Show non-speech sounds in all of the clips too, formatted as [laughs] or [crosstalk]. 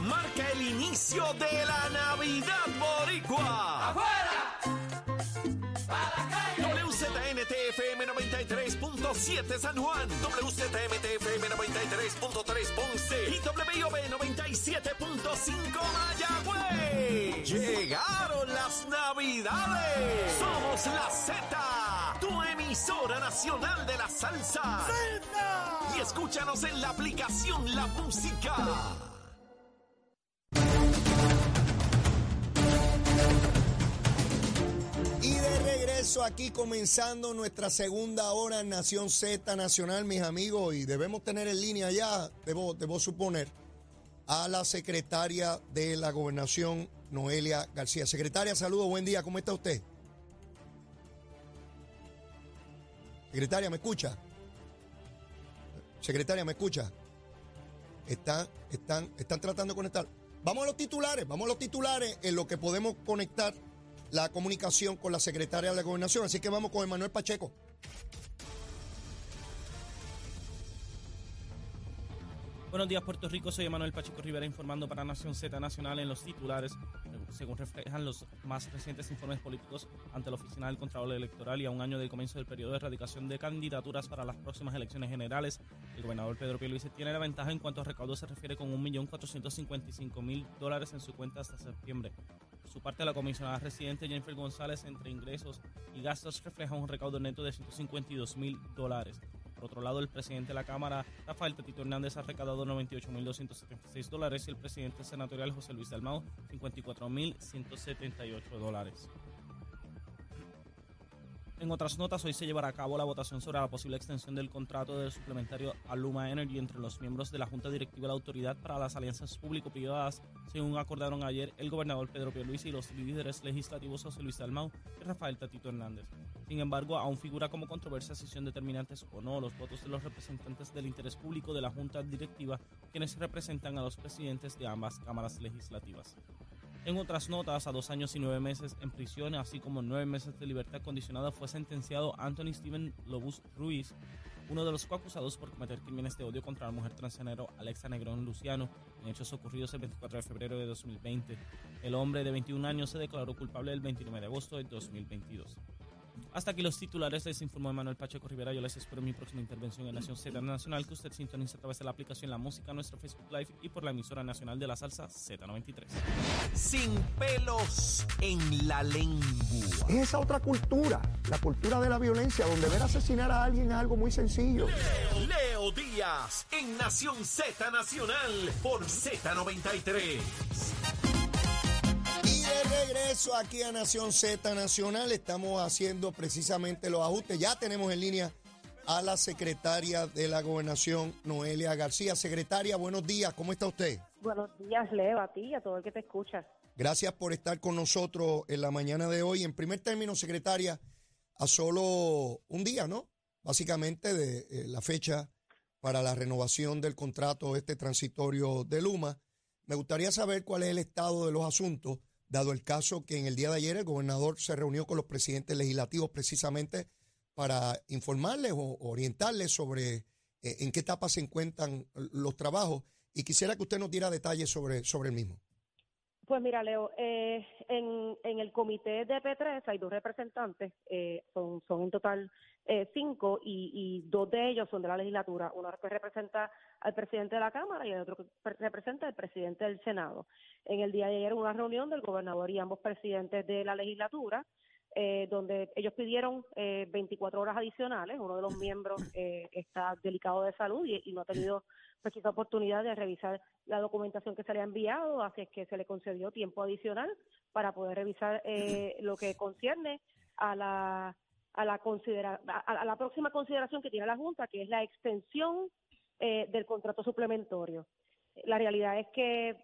marca el inicio de la Navidad Boricua. ¡Afuera! ¡Para la calle! WZNTFM 93.7 San Juan, WZMTFM 93.3 Ponce y WIOB 97.5 Mayagüez. Llegaron las Navidades. Somos la Z, tu emisora nacional de la salsa. Y escúchanos en la aplicación La Música. Regreso aquí comenzando nuestra segunda hora en Nación Z Nacional, mis amigos, y debemos tener en línea ya, debo, debo suponer, a la secretaria de la gobernación, Noelia García. Secretaria, saludos, buen día, ¿cómo está usted? Secretaria, ¿me escucha? Secretaria, ¿me escucha? Están, están, están tratando de conectar. Vamos a los titulares, vamos a los titulares en lo que podemos conectar la comunicación con la secretaria de la gobernación. Así que vamos con Emanuel Pacheco. Buenos días, Puerto Rico. Soy Emanuel Pacheco Rivera informando para Nación Z Nacional en los titulares, según reflejan los más recientes informes políticos ante la Oficina del Contralor Electoral y a un año del comienzo del periodo de erradicación de candidaturas para las próximas elecciones generales. El gobernador Pedro Pierluisi tiene la ventaja en cuanto a recaudo se refiere con 1.455.000 dólares en su cuenta hasta septiembre. Su parte, la comisionada residente Jennifer González, entre ingresos y gastos, refleja un recaudo neto de 152.000 dólares. Por otro lado, el presidente de la Cámara, Rafael Tatito Hernández, ha recaudado 98.276 dólares y el presidente senatorial José Luis Dalmau 54.178 dólares. En otras notas, hoy se llevará a cabo la votación sobre la posible extensión del contrato del suplementario Aluma Energy entre los miembros de la Junta Directiva de la Autoridad para las Alianzas Público-Privadas, según acordaron ayer el gobernador Pedro Pierluisi y los líderes legislativos José Luis Dalmau y Rafael Tatito Hernández. Sin embargo, aún figura como controversia si son determinantes o no los votos de los representantes del interés público de la Junta Directiva, quienes representan a los presidentes de ambas cámaras legislativas. En otras notas, a dos años y nueve meses en prisión, así como nueve meses de libertad condicionada, fue sentenciado Anthony Steven Lobus Ruiz, uno de los coacusados por cometer crímenes de odio contra la mujer transgénero Alexa Negrón Luciano, en hechos ocurridos el 24 de febrero de 2020. El hombre de 21 años se declaró culpable el 29 de agosto de 2022. Hasta aquí los titulares, les informó Manuel Pacheco Rivera. Yo les espero en mi próxima intervención en Nación Z Nacional, que usted sintoniza a través de la aplicación La Música, nuestro Facebook Live y por la emisora nacional de la salsa Z93. Sin pelos en la lengua. Es esa otra cultura, la cultura de la violencia, donde ver asesinar a alguien es algo muy sencillo. Leo Díaz en Nación Z Nacional por Z93. Regreso aquí a Nación Z Nacional, estamos haciendo precisamente los ajustes. Ya tenemos en línea a la secretaria de la gobernación, Noelia García. Secretaria, buenos días, ¿cómo está usted? Buenos días, Leo, a ti y a todo el que te escucha. Gracias por estar con nosotros en la mañana de hoy. En primer término, secretaria, a solo un día, ¿no? Básicamente de eh, la fecha para la renovación del contrato este transitorio de Luma. Me gustaría saber cuál es el estado de los asuntos, dado el caso que en el día de ayer el gobernador se reunió con los presidentes legislativos precisamente para informarles o orientarles sobre eh, en qué etapa se encuentran los trabajos y quisiera que usted nos diera detalles sobre, sobre el mismo. Pues mira, Leo, eh, en, en el comité de P3 hay dos representantes, eh, son, son en total eh, cinco y, y dos de ellos son de la legislatura, uno que representa al presidente de la Cámara y el otro que pre- representa al presidente del Senado. En el día de ayer una reunión del gobernador y ambos presidentes de la legislatura, eh, donde ellos pidieron eh, 24 horas adicionales. Uno de los miembros eh, está delicado de salud y, no ha tenido pues, oportunidad de revisar la documentación que se le ha enviado, así es que se le concedió tiempo adicional para poder revisar eh, lo que concierne a la a la considera a, la próxima consideración que tiene la Junta, que es la extensión eh, del contrato suplementario. La realidad es que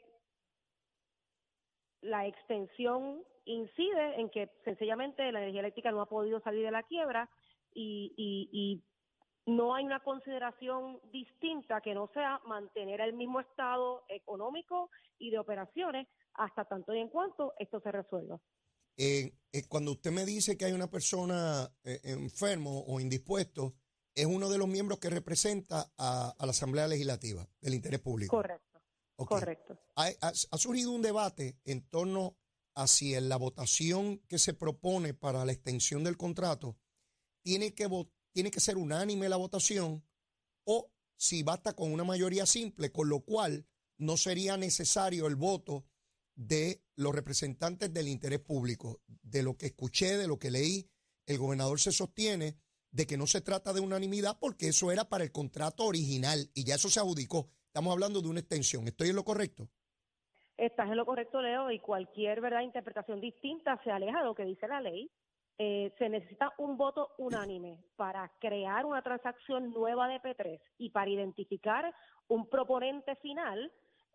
la extensión incide en que sencillamente la energía eléctrica no ha podido salir de la quiebra y no hay una consideración distinta que no sea mantener el mismo estado económico y de operaciones hasta tanto y en cuanto esto se resuelva. Eh, eh, cuando usted me dice que hay una persona eh, enfermo o indispuesto, es uno de los miembros que representa a, a la Asamblea Legislativa del interés público. Correcto. Correcto. Ha, surgido un debate en torno a si en la votación que se propone para la extensión del contrato tiene que, tiene que ser unánime la votación o si basta con una mayoría simple, con lo cual no sería necesario el voto de los representantes del interés público. De lo que escuché, de lo que leí, el gobernador se sostiene de que no se trata de unanimidad porque eso era para el contrato original y ya eso se adjudicó. Estamos hablando de una extensión. ¿Estoy en lo correcto? Estás en lo correcto, Leo, y cualquier verdad interpretación distinta se aleja de lo que dice la ley. Eh, se necesita un voto unánime para crear una transacción nueva de P3 y para identificar un proponente final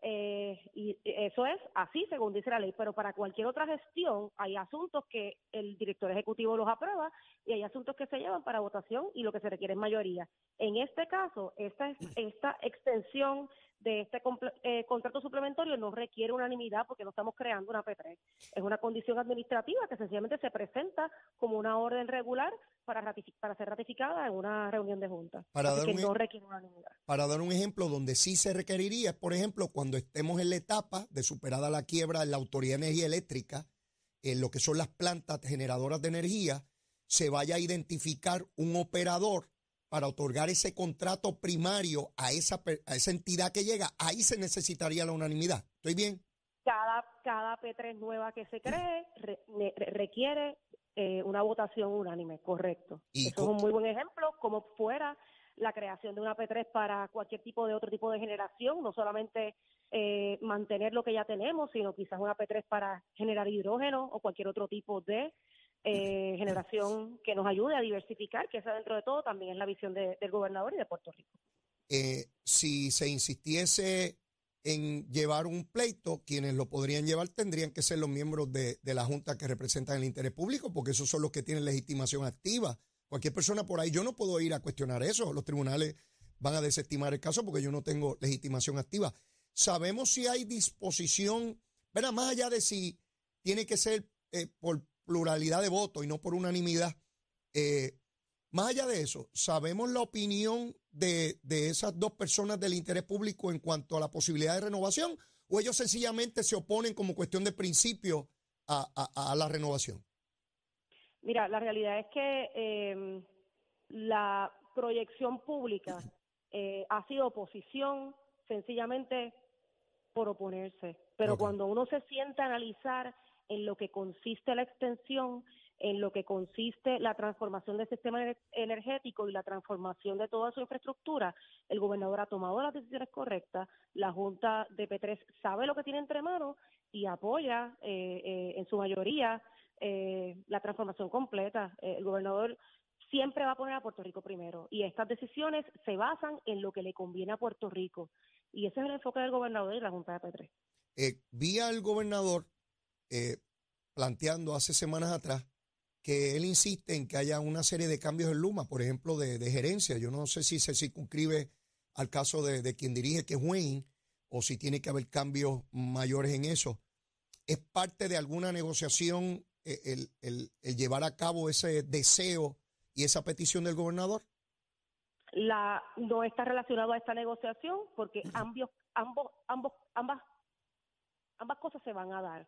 eh, y eso es así, según dice la ley, pero para cualquier otra gestión hay asuntos que el director ejecutivo los aprueba y hay asuntos que se llevan para votación y lo que se requiere es mayoría. En este caso, esta, esta extensión de este eh, contrato suplementario no requiere unanimidad porque no estamos creando una P3. Es una condición administrativa que sencillamente se presenta como una orden regular para, para ser ratificada en una reunión de junta. Para dar que un, no requiere unanimidad. Para dar un ejemplo donde sí se requeriría, por ejemplo, cuando estemos en la etapa de superada la quiebra en la Autoridad de Energía Eléctrica, en lo que son las plantas generadoras de energía, se vaya a identificar un operador para otorgar ese contrato primario a esa, a esa entidad que llega, ahí se necesitaría la unanimidad. ¿Estoy bien? Cada, cada P3 nueva que se cree requiere eh, una votación unánime, correcto. Eso es un muy buen ejemplo, como fuera la creación de una P3 para cualquier tipo de otro tipo de generación, no solamente eh, mantener lo que ya tenemos, sino quizás una P3 para generar hidrógeno o cualquier otro tipo de eh, generación que nos ayude a diversificar, que esa dentro de todo también es la visión del gobernador y de Puerto Rico. Eh, si se insistiese en llevar un pleito, quienes lo podrían llevar tendrían que ser los miembros de, de, la Junta que representan el interés público, porque esos son los que tienen legitimación activa. Cualquier persona por ahí, yo no puedo ir a cuestionar eso, los tribunales van a desestimar el caso porque yo no tengo legitimación activa. Sabemos si hay disposición. Más allá de si tiene que ser eh, por pluralidad de votos y no por unanimidad. Eh, más allá de eso, ¿sabemos la opinión de, esas dos personas del interés público en cuanto a la posibilidad de renovación o ellos sencillamente se oponen como cuestión de principio a, la renovación? Mira, la realidad es que em, la proyección pública eh, ha sido oposición sencillamente por oponerse. Pero cuando uno se sienta a analizar en lo que consiste la extensión, en lo que consiste la transformación del sistema energético y la transformación de toda su infraestructura, el gobernador ha tomado las decisiones correctas, la Junta de P3 sabe lo que tiene entre manos y apoya eh, eh, en su mayoría eh, la transformación completa. el gobernador siempre va a poner a Puerto Rico primero y estas decisiones se basan en lo que le conviene a Puerto Rico y ese es el enfoque del gobernador y la Junta de P3. vi al gobernador eh, planteando hace semanas atrás que él insiste en que haya una serie de cambios en Luma, por ejemplo, de, gerencia. Yo no sé si se circunscribe al caso de, quien dirige, que es Wayne, o si tiene que haber cambios mayores en eso. ¿Es parte de alguna negociación eh, el, llevar a cabo ese deseo y esa petición del gobernador? La, no está relacionado a esta negociación porque ambos, ambos, ambos, ambas, ambas cosas se van a dar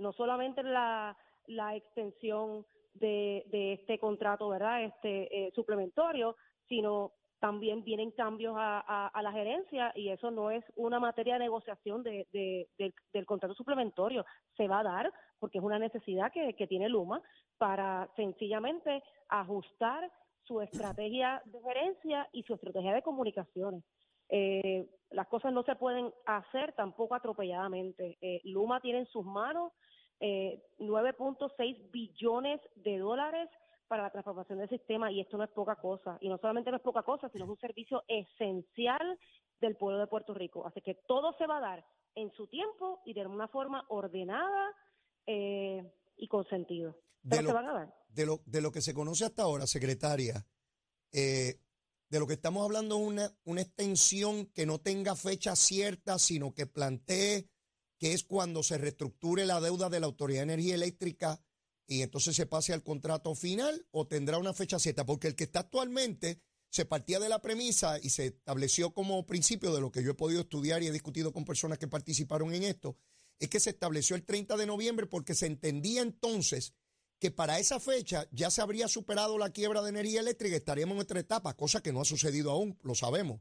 no solamente la, la extensión de, de este contrato, ¿verdad? Este eh, suplementario, sino también vienen cambios a, a, la gerencia y eso no es una materia de negociación de, de, del contrato suplementario. Se va a dar porque es una necesidad que, que tiene Luma para sencillamente ajustar su estrategia de gerencia y su estrategia de comunicaciones. Eh, las cosas no se pueden hacer tampoco atropelladamente. Eh, Luma tiene en sus manos eh, 9.6 billones de dólares para la transformación del sistema y esto no es poca cosa. Y no solamente no es poca cosa, sino es un servicio esencial del pueblo de Puerto Rico. Así que todo se va a dar en su tiempo y de una forma ordenada eh, y con sentido. Pero se van a dar. De lo, de lo que se conoce hasta ahora, secretaria, eh, de lo que estamos hablando es una, una extensión que no tenga fecha cierta, sino que plantee que es cuando se reestructure la deuda de la Autoridad de Energía Eléctrica y entonces se pase al contrato final o tendrá una fecha cierta, porque el que está actualmente se partía de la premisa y se estableció como principio de lo que yo he podido estudiar y he discutido con personas que participaron en esto, es que se estableció el 30 de noviembre porque se entendía entonces que para esa fecha ya se habría superado la quiebra de energía eléctrica y estaríamos en otra etapa, cosa que no ha sucedido aún, lo sabemos.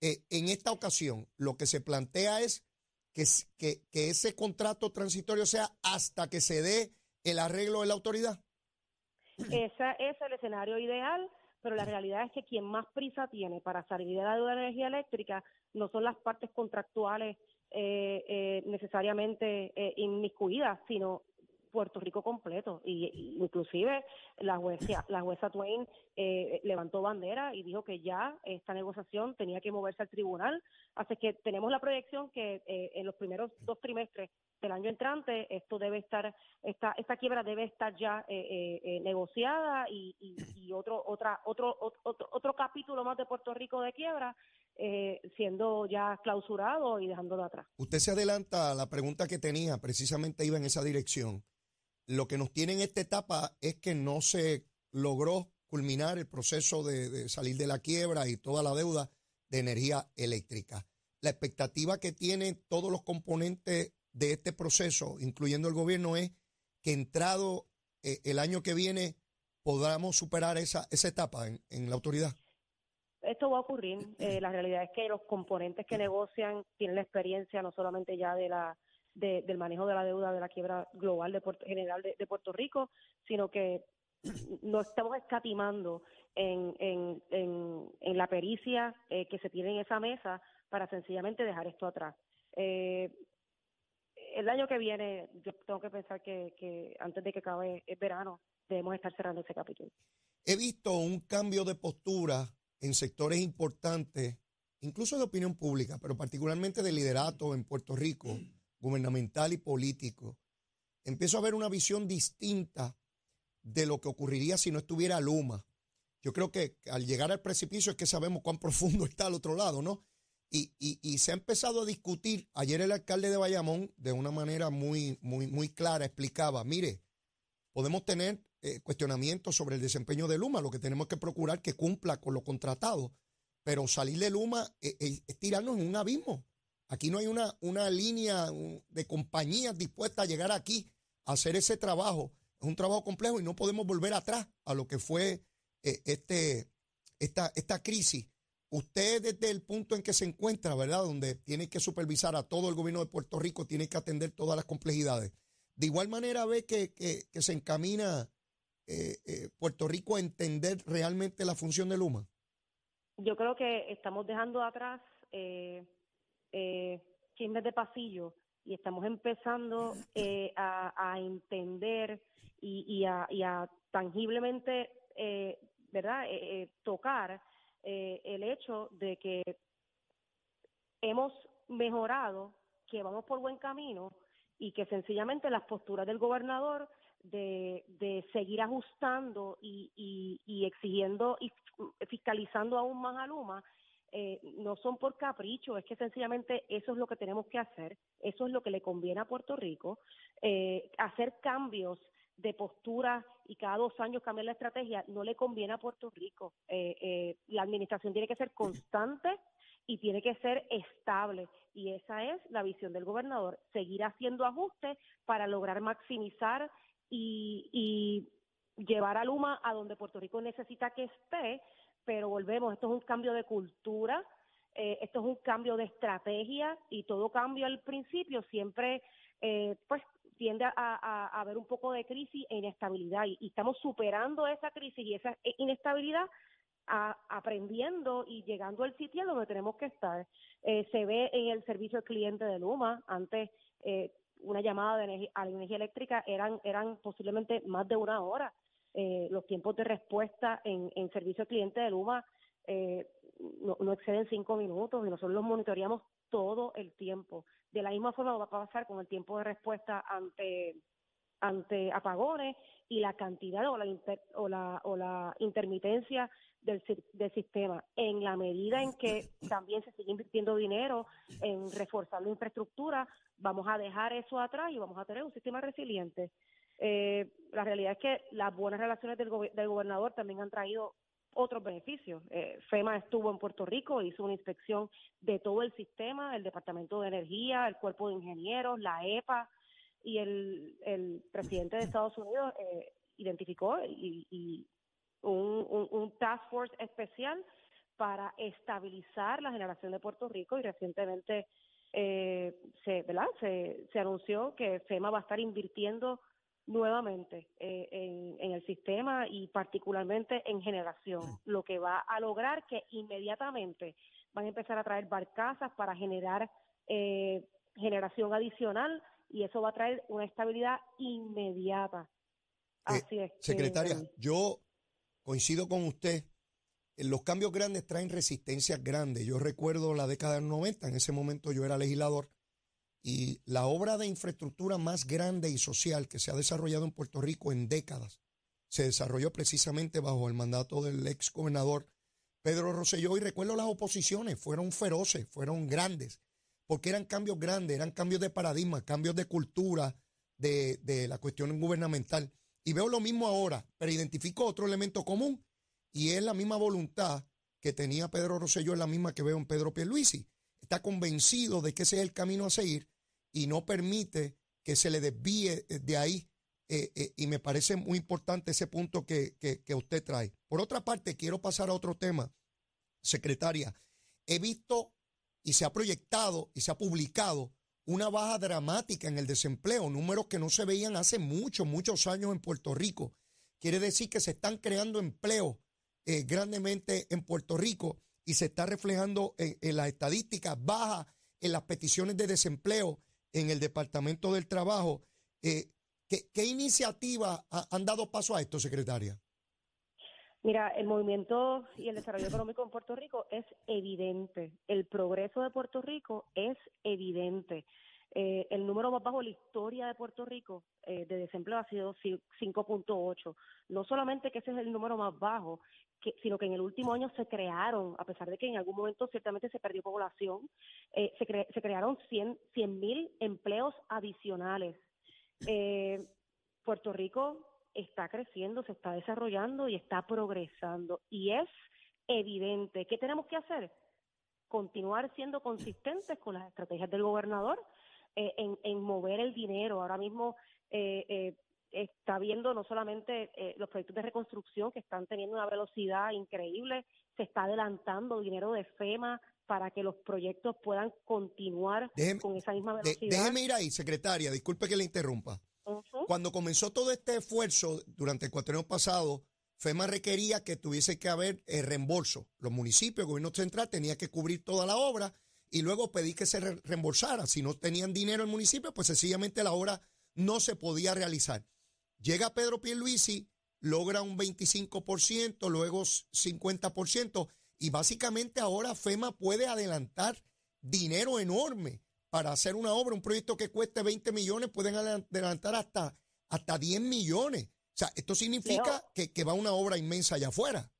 Eh, en esta ocasión, lo que se plantea es que, que, que ese contrato transitorio sea hasta que se dé el arreglo de la autoridad. Ese es el escenario ideal pero la realidad es que quien más prisa tiene para salir de la deuda de energía eléctrica no son las partes contractuales eh, eh, necesariamente eh, inmiscuidas, sino Puerto Rico completo y, inclusive la jueza [laughs] la jueza Twain eh, levantó bandera y dijo que ya esta negociación tenía que moverse al tribunal así que tenemos la proyección que eh, en los primeros dos trimestres del año entrante esto debe estar esta esta quiebra debe estar ya eh, negociada y, y, otro otra otro, otro otro capítulo más de Puerto Rico de quiebra siendo ya clausurado y dejándolo atrás. Usted se adelanta a la pregunta que tenía, precisamente iba en esa dirección. Lo que nos tiene en esta etapa es que no se logró culminar el proceso de, salir de la quiebra y toda la deuda de energía eléctrica. La expectativa que tienen todos los componentes de este proceso, incluyendo el gobierno, es que entrado eh, el año que viene podamos superar esa, esa etapa en, la autoridad. Esto va a ocurrir. Eh, la realidad es que los componentes que negocian tienen la experiencia no solamente ya de la del manejo de la deuda de la quiebra global de general de, Puerto Rico, sino que no estamos escatimando en, en, en, la pericia eh, que se tiene en esa mesa para sencillamente dejar esto atrás. Eh, el año que viene, yo tengo que pensar que, que antes de que acabe el verano, debemos estar cerrando ese capítulo. He visto un cambio de postura en sectores importantes, incluso de opinión pública, pero particularmente de liderato en Puerto Rico gubernamental y político, empiezo a ver una visión distinta de lo que ocurriría si no estuviera Luma. Yo creo que al llegar al precipicio es que sabemos cuán [laughs] profundo está al otro lado, ¿no? Y, y, se ha empezado a discutir. Ayer el alcalde de Bayamón, de una manera muy, muy, muy clara, explicaba, mire, podemos tener eh, cuestionamientos sobre el desempeño de Luma, lo que tenemos que procurar que cumpla con lo contratado, pero salir de Luma eh, eh, es tirarnos en un abismo. Aquí no hay una, una línea de compañías dispuestas a llegar aquí a hacer ese trabajo. Es un trabajo complejo y no podemos volver atrás a lo que fue eh, este, esta, esta crisis. Usted desde el punto en que se encuentra, ¿verdad? Donde tiene que supervisar a todo el gobierno de Puerto Rico, tiene que atender todas las complejidades. De igual manera ve que, que, se encamina eh, eh, Puerto Rico a entender realmente la función de Luma. Yo creo que estamos dejando atrás chismes de pasillo y estamos empezando eh, a, entender y, a, tangiblemente, eh, ¿verdad?, eh, tocar el hecho de que hemos mejorado, que vamos por buen camino y que sencillamente las posturas del gobernador de, de seguir ajustando y, y, y exigiendo y fiscalizando aún más a Luma eh, no son por capricho, es que sencillamente eso es lo que tenemos que hacer, eso es lo que le conviene a Puerto Rico, eh, hacer cambios de postura y cada dos años cambiar la estrategia no le conviene a Puerto Rico. Eh, la administración tiene que ser constante y tiene que ser estable y esa es la visión del gobernador, seguir haciendo ajustes para lograr maximizar y, y llevar a Luma a donde Puerto Rico necesita que esté pero volvemos, esto es un cambio de cultura, eh, esto es un cambio de estrategia y todo cambio al principio siempre eh, pues tiende a, haber un poco de crisis e inestabilidad y, estamos superando esa crisis y esa inestabilidad aprendiendo y llegando al sitio donde tenemos que estar. Eh, se ve en el servicio al cliente de Luma, antes una llamada de energía, a la energía eléctrica eran, eran posiblemente más de una hora eh, los tiempos de respuesta en, en servicio al cliente de Luma eh, no, no, exceden cinco minutos y nosotros los monitoreamos todo el tiempo. De la misma forma va a pasar con el tiempo de respuesta ante ante apagones y la cantidad o la, o la, o la intermitencia del, del sistema. En la medida en que también se sigue invirtiendo dinero en reforzar la infraestructura, vamos a dejar eso atrás y vamos a tener un sistema resiliente. Eh, la realidad es que las buenas relaciones del, del gobernador también han traído otros beneficios. Eh, FEMA estuvo en Puerto Rico, hizo una inspección de todo el sistema, el Departamento de Energía, el Cuerpo de Ingenieros, la EPA, y el, el presidente de Estados Unidos eh, identificó y, y un, task force especial para estabilizar la generación de Puerto Rico y recientemente eh. Se, se anunció que FEMA va a estar invirtiendo nuevamente eh, en, en, el sistema y particularmente en generación, lo que va a lograr que inmediatamente van a empezar a traer barcazas para generar eh, generación adicional y eso va a traer una estabilidad inmediata. Eh, Así es. Secretaria, yo coincido con usted. Los cambios grandes traen resistencias grandes. Yo recuerdo la década del 90, en ese momento yo era legislador y la obra de infraestructura más grande y social que se ha desarrollado en Puerto Rico en décadas se desarrolló precisamente bajo el mandato del ex gobernador Pedro Rosselló. Y recuerdo las oposiciones, fueron feroces, fueron grandes, porque eran cambios grandes, eran cambios de paradigma, cambios de cultura, de, de la cuestión gubernamental. Y veo lo mismo ahora, pero identifico otro elemento común y es la misma voluntad que tenía Pedro Rosselló, es la misma que veo en Pedro Pierluisi. Está convencido de que ese es el camino a seguir y no permite que se le desvíe eh, de ahí. Eh, eh, y me parece muy importante ese punto que, que, usted trae. Por otra parte, quiero pasar a otro tema, secretaria. He visto y se ha proyectado y se ha publicado una baja dramática en el desempleo, números que no se veían hace muchos, muchos años en Puerto Rico. Quiere decir que se están creando empleos grandemente en Puerto Rico y se está reflejando en, en las estadísticas bajas, en las peticiones de desempleo en el Departamento del Trabajo. Eh, ¿qué, ¿Qué iniciativas han dado paso a esto, secretaria? Mira, el movimiento y el desarrollo económico en Puerto Rico es evidente. El progreso de Puerto Rico es evidente. Eh, el número más bajo de la historia de Puerto Rico eh, de desempleo ha sido 5.8. No solamente que ese es el número más bajo, sino que en el último año se crearon, a pesar de que en algún momento ciertamente se perdió población, eh, se, se crearon 100 mil empleos adicionales. Eh, Puerto Rico está creciendo, se está desarrollando y está progresando. Y es evidente. ¿Qué tenemos que hacer? Continuar siendo consistentes con las estrategias del gobernador eh, en, en, mover el dinero. Ahora mismo eh, eh, está viendo no solamente eh, los proyectos de reconstrucción que están teniendo una velocidad increíble, se está adelantando dinero de FEMA para que los proyectos puedan continuar con esa misma velocidad. déjeme ir ahí, secretaria, disculpe que le interrumpa. Cuando comenzó todo este esfuerzo durante el cuatrienio pasado, FEMA requería que tuviese que haber el eh, reembolso. Los municipios, el gobierno central tenía que cubrir toda la obra y luego pedí que se reembolsara. Si no tenían dinero el municipio, pues sencillamente la obra no se podía realizar. Llega Pedro Pierluisi, logra un 25%, luego 50%, y básicamente ahora FEMA puede adelantar dinero enorme para hacer una obra, un proyecto que cueste 20 millones, pueden adelantar hasta, hasta 10 millones. O sea, esto significa que, que va una obra inmensa allá afuera.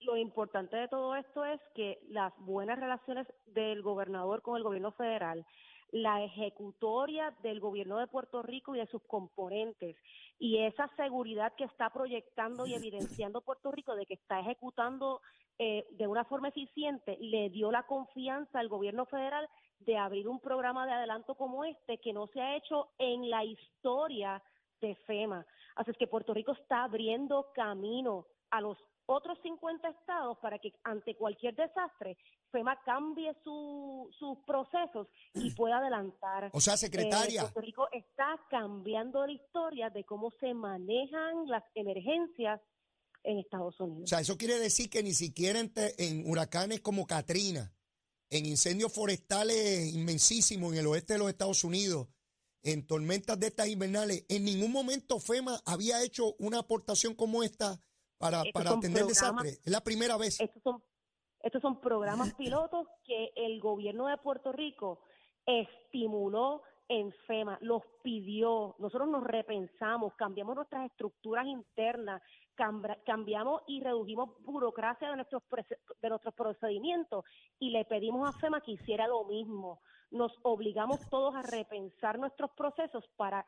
Lo importante de todo esto es que las buenas relaciones del gobernador con el gobierno federal la ejecutoria del gobierno de Puerto Rico y de sus componentes y esa seguridad que está proyectando y evidenciando Puerto Rico de que está ejecutando eh, de una forma eficiente le dio la confianza al gobierno federal de abrir un programa de adelanto como este que no se ha hecho en la historia de FEMA. Así es que Puerto Rico está abriendo camino a los otros 50 estados para que ante cualquier desastre FEMA cambie sus procesos y pueda adelantar. O sea, secretaria. Eh, Puerto Rico está cambiando la historia de cómo se manejan las emergencias en Estados Unidos. O sea, eso quiere decir que ni siquiera en, huracanes como Katrina, en incendios forestales inmensísimos en el oeste de los Estados Unidos, en tormentas de estas invernales, en ningún momento FEMA había hecho una aportación como esta para, para atender desastre. Es la primera vez. Estos son, estos son programas [laughs] pilotos que el gobierno de Puerto Rico estimuló en FEMA, los pidió, nosotros nos repensamos, cambiamos nuestras estructuras internas, cambiamos y redujimos burocracia de nuestros, de nuestros procedimientos y le pedimos a FEMA que hiciera lo mismo. Nos obligamos [laughs] todos a repensar nuestros procesos para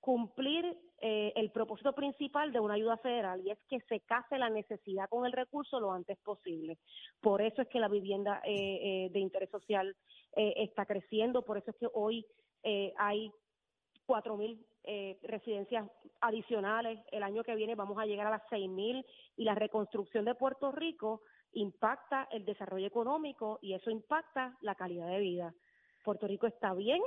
cumplir eh, el propósito principal de una ayuda federal y es que se case la necesidad con el recurso lo antes posible. Por eso es que la vivienda eh, eh, de interés social está creciendo, por eso es que hoy hay cuatro mil residencias adicionales. El año que viene vamos a llegar a las seis mil y la reconstrucción de Puerto Rico impacta el desarrollo económico y eso impacta la calidad de vida. Puerto Rico está bien,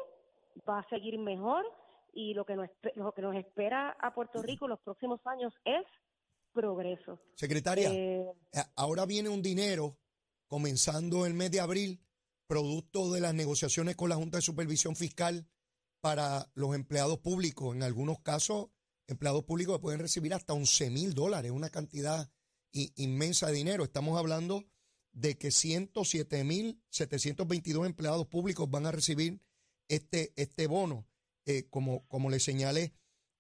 va a seguir mejor y lo que nos, lo que nos espera a Puerto Rico en los próximos años es progreso. Secretaria, eh, eh, ahora viene un dinero comenzando el mes de abril, producto de las negociaciones con la Junta de Supervisión Fiscal para los empleados públicos. En algunos casos, empleados públicos pueden recibir hasta 11 mil dólares, una cantidad inmensa de dinero. Estamos hablando de que 107 mil 722 empleados públicos van a recibir este, este bono. Eh, como, como le señalé,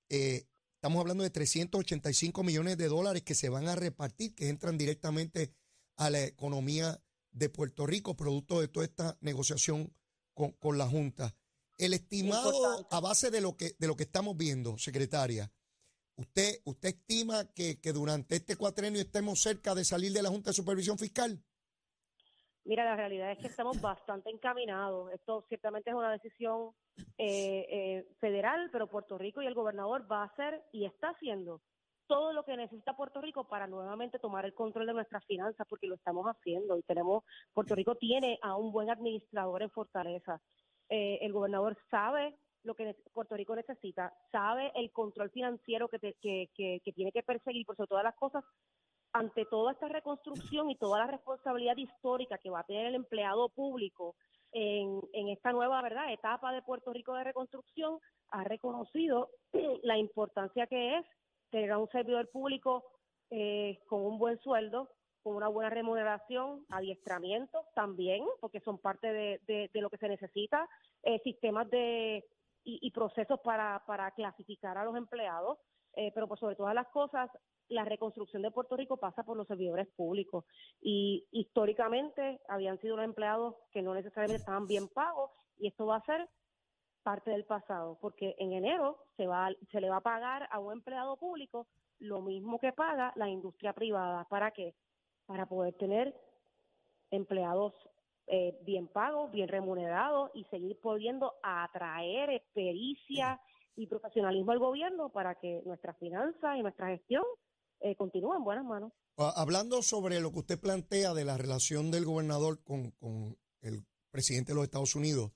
eh, estamos hablando de 385 millones de dólares que se van a repartir, que entran directamente a la economía de Puerto Rico, producto de toda esta negociación con, la Junta. El estimado a base de lo que de lo que estamos viendo, secretaria, ¿usted, usted estima que, que durante este cuatrenio estemos cerca de salir de la Junta de Supervisión Fiscal? Mira, la realidad es que estamos bastante encaminados. Esto ciertamente es una decisión eh, eh, federal, pero Puerto Rico y el gobernador va a hacer y está haciendo todo lo que necesita Puerto Rico para nuevamente tomar el control de nuestras finanzas, porque lo estamos haciendo y tenemos, Puerto Rico tiene a un buen administrador en Fortaleza. Eh, el gobernador sabe lo que Puerto Rico necesita, sabe el control financiero que, que, que, que tiene que perseguir por sobre todas las cosas, ante toda esta reconstrucción y toda la responsabilidad histórica que va a tener el empleado público en, esta nueva verdad etapa de Puerto Rico de reconstrucción, ha reconocido [clears throat] la importancia que es tener a un servidor público eh, con un buen sueldo, con una buena remuneración, adiestramiento también, porque son parte de, lo que se necesita, eh, sistemas de y, procesos para, para clasificar a los empleados, eh, pero por sobre todas las cosas, la reconstrucción de Puerto Rico pasa por los servidores públicos. Y históricamente habían sido los empleados que no necesariamente estaban bien pagos y esto va a ser parte del pasado porque en enero se va se le va a pagar a un empleado público lo mismo que paga la industria privada. Para qué para poder tener empleados eh, bien pagos bien remunerados y seguir pudiendo atraer experiencia y profesionalismo al gobierno para que nuestra finanza y nuestra gestión eh, continúa en buenas manos. Ah, hablando sobre lo que usted plantea de la relación del gobernador con, el presidente de los Estados Unidos,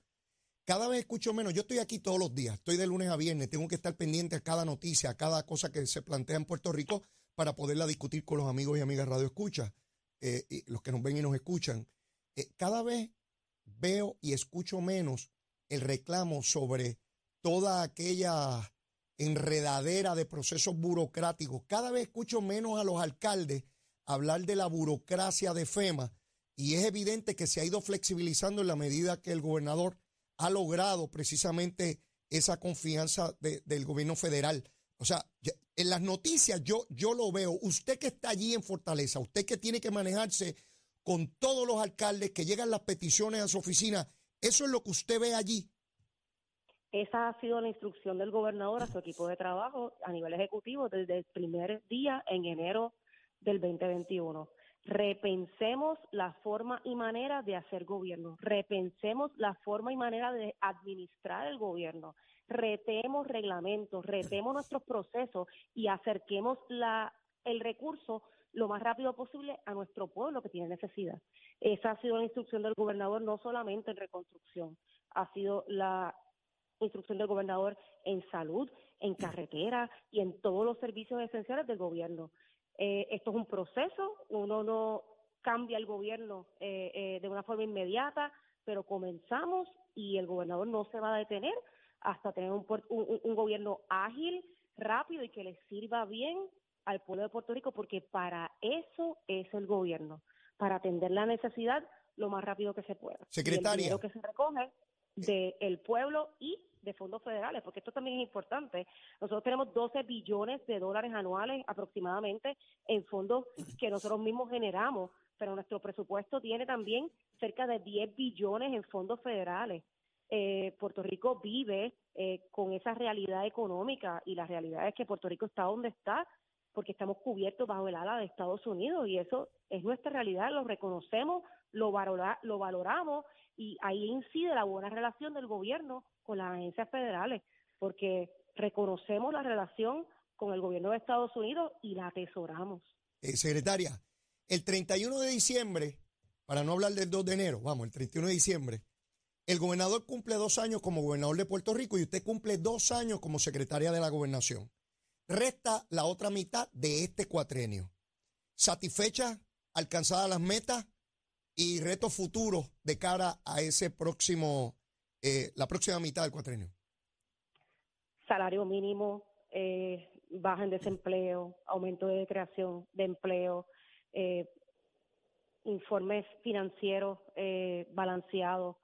cada vez escucho menos. Yo estoy aquí todos los días, estoy de lunes a viernes, tengo que estar pendiente a cada noticia, a cada cosa que se plantea en Puerto Rico para poderla discutir con los amigos y amigas Radio Escucha, eh, y los que nos ven y nos escuchan. Eh, cada vez veo y escucho menos el reclamo sobre toda aquella enredadera de procesos burocráticos. Cada vez escucho menos a los alcaldes hablar de la burocracia de FEMA y es evidente que se ha ido flexibilizando en la medida que el gobernador ha logrado precisamente esa confianza del gobierno federal. O sea, en las noticias yo, yo lo veo. Usted que está allí en Fortaleza, usted que tiene que manejarse con todos los alcaldes que llegan las peticiones a su oficina, ¿eso es lo que usted ve allí? Esa ha sido la instrucción del gobernador a su equipo de trabajo a nivel ejecutivo desde el primer día en enero del 2021. Repensemos la forma y manera de hacer gobierno, repensemos la forma y manera de administrar el gobierno, retemos reglamentos, retemos nuestros procesos y acerquemos la, el recurso lo más rápido posible a nuestro pueblo que tiene necesidad. Esa ha sido la instrucción del gobernador no solamente en reconstrucción, ha sido la instrucción del gobernador en salud, en carretera y en todos los servicios esenciales del gobierno. Eh, esto es un proceso, uno no cambia el gobierno eh, eh, de una forma inmediata, pero comenzamos y el gobernador no se va a detener hasta tener un, un, gobierno ágil, rápido y que le sirva bien al pueblo de Puerto Rico, porque para eso es el gobierno, para atender la necesidad lo más rápido que se pueda. Secretaria. Y que se recoge del pueblo y de fondos federales, porque esto también es importante. Nosotros tenemos 12 billones de dólares anuales aproximadamente en fondos que nosotros mismos generamos, pero nuestro presupuesto tiene también cerca de 10 billones en fondos federales. eh, Puerto Rico vive eh, con esa realidad económica y la realidad es que Puerto Rico está donde está porque estamos cubiertos bajo el ala de Estados Unidos y eso es nuestra realidad, lo reconocemos, lo, valora, lo valoramos y ahí incide la buena relación del gobierno con las agencias federales, porque reconocemos la relación con el gobierno de Estados Unidos y la atesoramos. Eh, secretaria, el 31 de diciembre, para no hablar del 2 de enero, vamos, el 31 de diciembre, el gobernador cumple dos años como gobernador de Puerto Rico y usted cumple dos años como secretaria de la gobernación. Resta la otra mitad de este cuatrenio. ¿Satisfecha? ¿Alcanzadas las metas? y retos futuros de cara a ese próximo, eh, la próxima mitad del cuatrenio? Salario mínimo, eh, baja en desempleo, aumento de creación de empleo, eh, informes financieros eh, balanceados.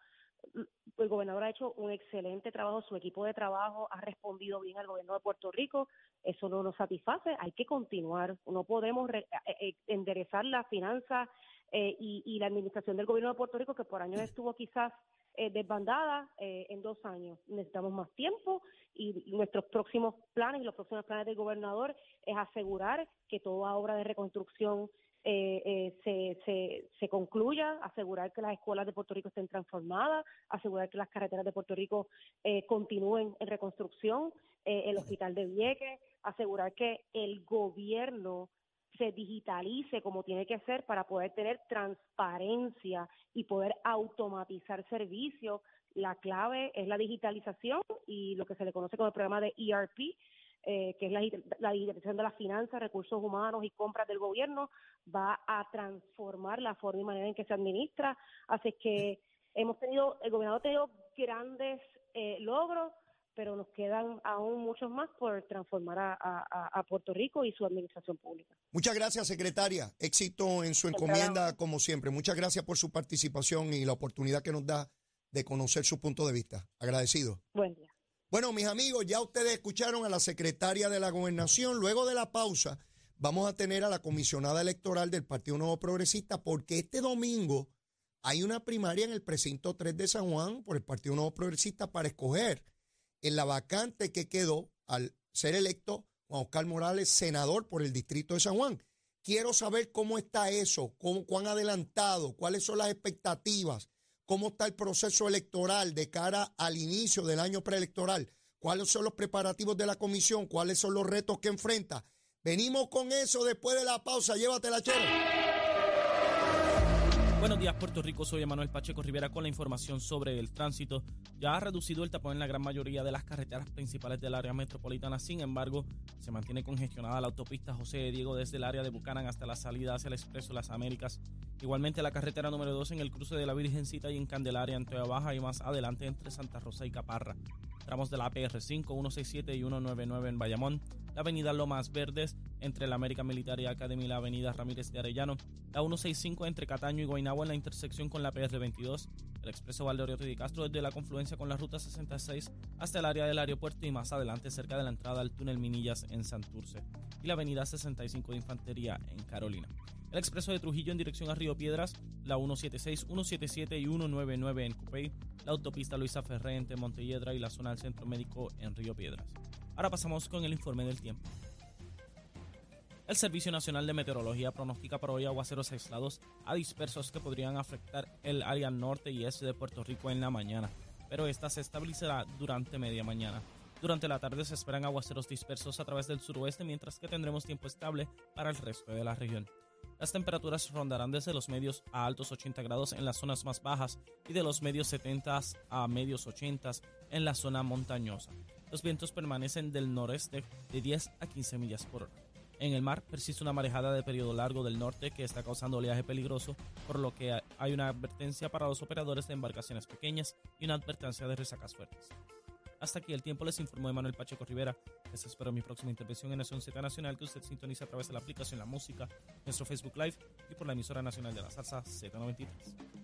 El gobernador ha hecho un excelente trabajo, su equipo de trabajo ha respondido bien al gobierno de Puerto Rico, eso no nos satisface, hay que continuar, no podemos enderezar la finanza eh, y, la administración del gobierno de Puerto Rico, que por años estuvo quizás eh, desbandada eh, en dos años. Necesitamos más tiempo y nuestros próximos planes y los próximos planes del gobernador es asegurar que toda obra de reconstrucción se, se, se concluya, asegurar que las escuelas de Puerto Rico estén transformadas, asegurar que las carreteras de Puerto Rico continúen en reconstrucción, el hospital de Vieques, asegurar que el gobierno se digitalice como tiene que ser para poder tener transparencia y poder automatizar servicios. La clave es la digitalización y lo que se le conoce como el programa de ERP, eh, que es la, la, digitalización de las finanzas, recursos humanos y compras del gobierno, va a transformar la forma y manera en que se administra. Así que hemos tenido, el gobernador ha tenido grandes eh, logros, pero nos quedan aún muchos más por transformar a, Puerto Rico y su administración pública. Muchas gracias, secretaria. Éxito en su encomienda, como siempre. Muchas gracias por su participación y la oportunidad que nos da de conocer su punto de vista. Agradecido. Buen día. Bueno, mis amigos, ya ustedes escucharon a la secretaria de la gobernación. Luego de la pausa, vamos a tener a la comisionada electoral del Partido Nuevo Progresista, porque este domingo hay una primaria en el precinto 3 de San Juan por el Partido Nuevo Progresista para escoger en la vacante que quedó al ser electo Juan Oscar Morales, senador por el distrito de San Juan. Quiero saber cómo está eso, cómo, cuán adelantado, cuáles son las expectativas, cómo está el proceso electoral de cara al inicio del año preelectoral, cuáles son los preparativos de la comisión, cuáles son los retos que enfrenta. Venimos con eso después de la pausa. Llévatela, chero. Buenos días, Puerto Rico. Soy Emanuel Pacheco Rivera con la información sobre el tránsito. Ya ha reducido el tapón en la gran mayoría de las carreteras principales del área metropolitana. Sin embargo, se mantiene congestionada la autopista José Diego desde el área de Bucanan hasta la salida hacia el Expreso Las Américas. Igualmente la carretera número 2 en el cruce de la Virgencita y en Candelaria en Toya Baja y más adelante entre Santa Rosa y Caparra. Tramos de la PR5, 167 y 199 en Bayamón la avenida Lomas Verdes entre la América Military Academy y la avenida Ramírez de Arellano, la 165 entre Cataño y Guaynabo en la intersección con la PR22, el expreso Valdeorioto de Castro desde la confluencia con la ruta 66 hasta el área del aeropuerto y más adelante cerca de la entrada al túnel Minillas en Santurce, y la avenida 65 de Infantería en Carolina. El expreso de Trujillo en dirección a Río Piedras, la 176, 177 y 199 en Cupey, la autopista Luisa Ferré entre Montelledra y la zona del Centro Médico en Río Piedras. Ahora pasamos con el informe del tiempo. El Servicio Nacional de Meteorología pronostica para hoy aguaceros aislados a dispersos que podrían afectar el área norte y este de Puerto Rico en la mañana, pero esta se estabilizará durante media mañana. Durante la tarde se esperan aguaceros dispersos a través del suroeste, mientras que tendremos tiempo estable para el resto de la región. Las temperaturas rondarán desde los medios a altos 80 grados en las zonas más bajas y de los medios 70 a medios 80 en la zona montañosa. Los vientos permanecen del noreste de 10 a 15 millas por hora. En el mar persiste una marejada de periodo largo del norte que está causando oleaje peligroso, por lo que hay una advertencia para los operadores de embarcaciones pequeñas y una advertencia de resacas fuertes. Hasta aquí el tiempo les informó Manuel Pacheco Rivera. Les espero mi próxima intervención en Nación Z Nacional que usted sintoniza a través de la aplicación La Música, nuestro Facebook Live y por la emisora nacional de la salsa Z93.